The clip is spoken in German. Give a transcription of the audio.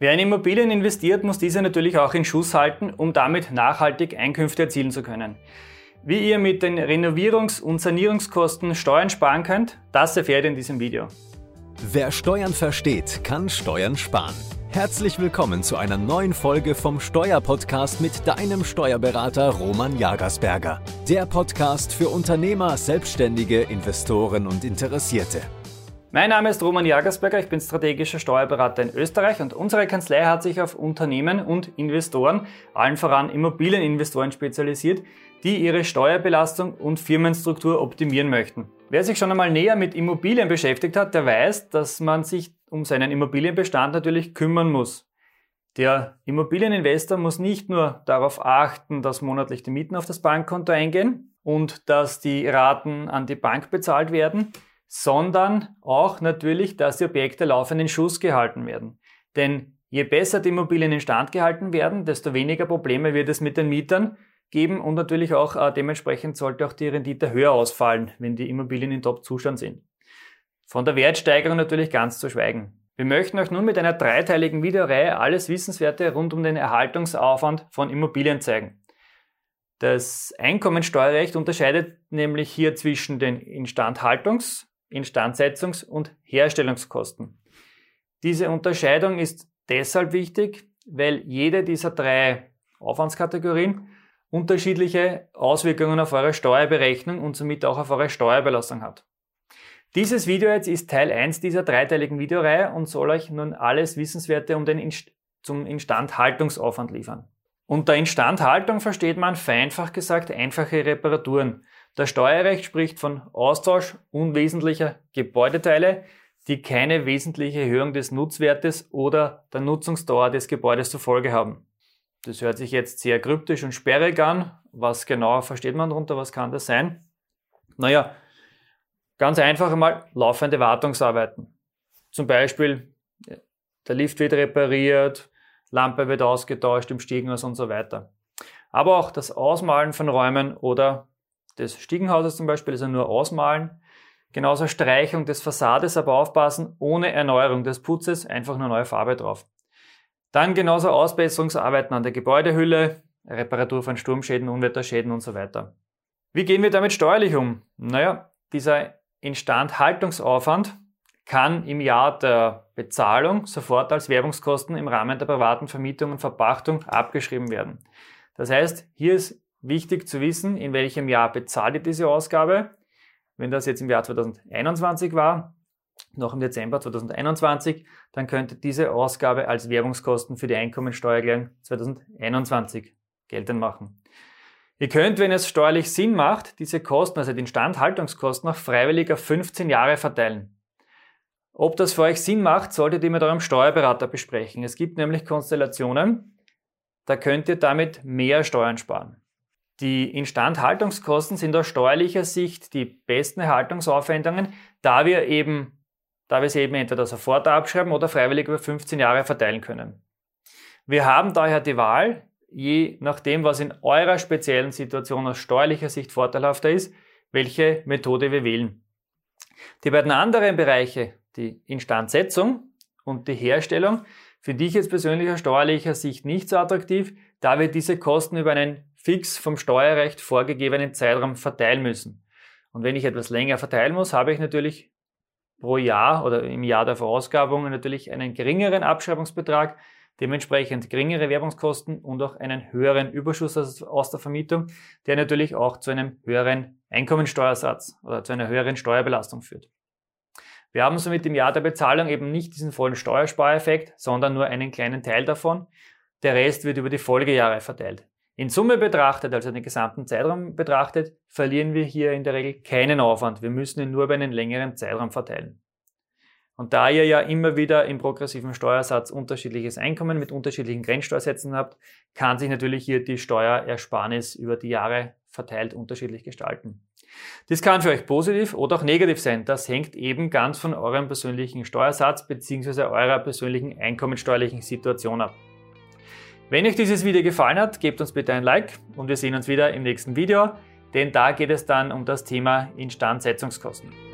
Wer in Immobilien investiert, muss diese natürlich auch in Schuss halten, um damit nachhaltig Einkünfte erzielen zu können. Wie ihr mit den Renovierungs- und Sanierungskosten Steuern sparen könnt, das erfährt ihr in diesem Video. Wer Steuern versteht, kann Steuern sparen. Herzlich willkommen zu einer neuen Folge vom Steuerpodcast mit deinem Steuerberater Roman Jagersberger. Der Podcast für Unternehmer, Selbstständige, Investoren und Interessierte. Mein Name ist Roman Jagersberger, ich bin strategischer Steuerberater in Österreich und unsere Kanzlei hat sich auf Unternehmen und Investoren, allen voran Immobilieninvestoren spezialisiert, die ihre Steuerbelastung und Firmenstruktur optimieren möchten. Wer sich schon einmal näher mit Immobilien beschäftigt hat, der weiß, dass man sich um seinen Immobilienbestand natürlich kümmern muss. Der Immobilieninvestor muss nicht nur darauf achten, dass monatlich die Mieten auf das Bankkonto eingehen und dass die Raten an die Bank bezahlt werden, sondern auch natürlich, dass die Objekte laufend in Schuss gehalten werden. Denn je besser die Immobilien instand gehalten werden, desto weniger Probleme wird es mit den Mietern geben und natürlich auch äh, dementsprechend sollte auch die Rendite höher ausfallen, wenn die Immobilien in Top-Zustand sind. Von der Wertsteigerung natürlich ganz zu schweigen. Wir möchten euch nun mit einer dreiteiligen Videoreihe alles Wissenswerte rund um den Erhaltungsaufwand von Immobilien zeigen. Das Einkommensteuerrecht unterscheidet nämlich hier zwischen den Instandhaltungs- Instandsetzungs- und Herstellungskosten. Diese Unterscheidung ist deshalb wichtig, weil jede dieser drei Aufwandskategorien unterschiedliche Auswirkungen auf eure Steuerberechnung und somit auch auf eure Steuerbelastung hat. Dieses Video jetzt ist Teil 1 dieser dreiteiligen Videoreihe und soll euch nun alles Wissenswerte um den Inst zum Instandhaltungsaufwand liefern. Unter Instandhaltung versteht man vereinfacht gesagt einfache Reparaturen, das Steuerrecht spricht von Austausch unwesentlicher Gebäudeteile, die keine wesentliche Erhöhung des Nutzwertes oder der Nutzungsdauer des Gebäudes zur Folge haben. Das hört sich jetzt sehr kryptisch und sperrig an. Was genauer versteht man darunter? Was kann das sein? Naja, ganz einfach einmal laufende Wartungsarbeiten. Zum Beispiel, der Lift wird repariert, Lampe wird ausgetauscht im Stiegenhaus und so weiter. Aber auch das Ausmalen von Räumen oder des Stiegenhauses zum Beispiel, also nur ausmalen. Genauso Streichung des Fassades, aber aufpassen, ohne Erneuerung des Putzes, einfach nur neue Farbe drauf. Dann genauso Ausbesserungsarbeiten an der Gebäudehülle, Reparatur von Sturmschäden, Unwetterschäden und so weiter. Wie gehen wir damit steuerlich um? Naja, dieser Instandhaltungsaufwand kann im Jahr der Bezahlung sofort als Werbungskosten im Rahmen der privaten Vermietung und Verpachtung abgeschrieben werden. Das heißt, hier ist wichtig zu wissen, in welchem Jahr bezahlt ihr diese Ausgabe. Wenn das jetzt im Jahr 2021 war, noch im Dezember 2021, dann könnte diese Ausgabe als Werbungskosten für die Einkommensteuererklärung 2021 geltend machen. Ihr könnt, wenn es steuerlich Sinn macht, diese Kosten, also die Instandhaltungskosten, auf 15 Jahre verteilen. Ob das für euch Sinn macht, solltet ihr mit eurem Steuerberater besprechen. Es gibt nämlich Konstellationen, da könnt ihr damit mehr Steuern sparen. Die Instandhaltungskosten sind aus steuerlicher Sicht die besten Erhaltungsaufwendungen, da wir eben, da wir sie eben entweder sofort abschreiben oder freiwillig über 15 Jahre verteilen können. Wir haben daher die Wahl, je nachdem, was in eurer speziellen Situation aus steuerlicher Sicht vorteilhafter ist, welche Methode wir wählen. Die beiden anderen Bereiche, die Instandsetzung und die Herstellung, finde ich jetzt persönlich aus steuerlicher Sicht nicht so attraktiv, da wir diese Kosten über einen fix vom Steuerrecht vorgegebenen Zeitraum verteilen müssen. Und wenn ich etwas länger verteilen muss, habe ich natürlich pro Jahr oder im Jahr der Verausgabung natürlich einen geringeren Abschreibungsbetrag, dementsprechend geringere Werbungskosten und auch einen höheren Überschuss aus der Vermietung, der natürlich auch zu einem höheren Einkommensteuersatz oder zu einer höheren Steuerbelastung führt. Wir haben somit im Jahr der Bezahlung eben nicht diesen vollen Steuerspareffekt, sondern nur einen kleinen Teil davon. Der Rest wird über die Folgejahre verteilt. In Summe betrachtet, also den gesamten Zeitraum betrachtet, verlieren wir hier in der Regel keinen Aufwand. Wir müssen ihn nur über einen längeren Zeitraum verteilen. Und da ihr ja immer wieder im progressiven Steuersatz unterschiedliches Einkommen mit unterschiedlichen Grenzsteuersätzen habt, kann sich natürlich hier die Steuerersparnis über die Jahre verteilt unterschiedlich gestalten. Das kann für euch positiv oder auch negativ sein. Das hängt eben ganz von eurem persönlichen Steuersatz bzw. eurer persönlichen einkommensteuerlichen Situation ab. Wenn euch dieses Video gefallen hat, gebt uns bitte ein Like und wir sehen uns wieder im nächsten Video, denn da geht es dann um das Thema Instandsetzungskosten.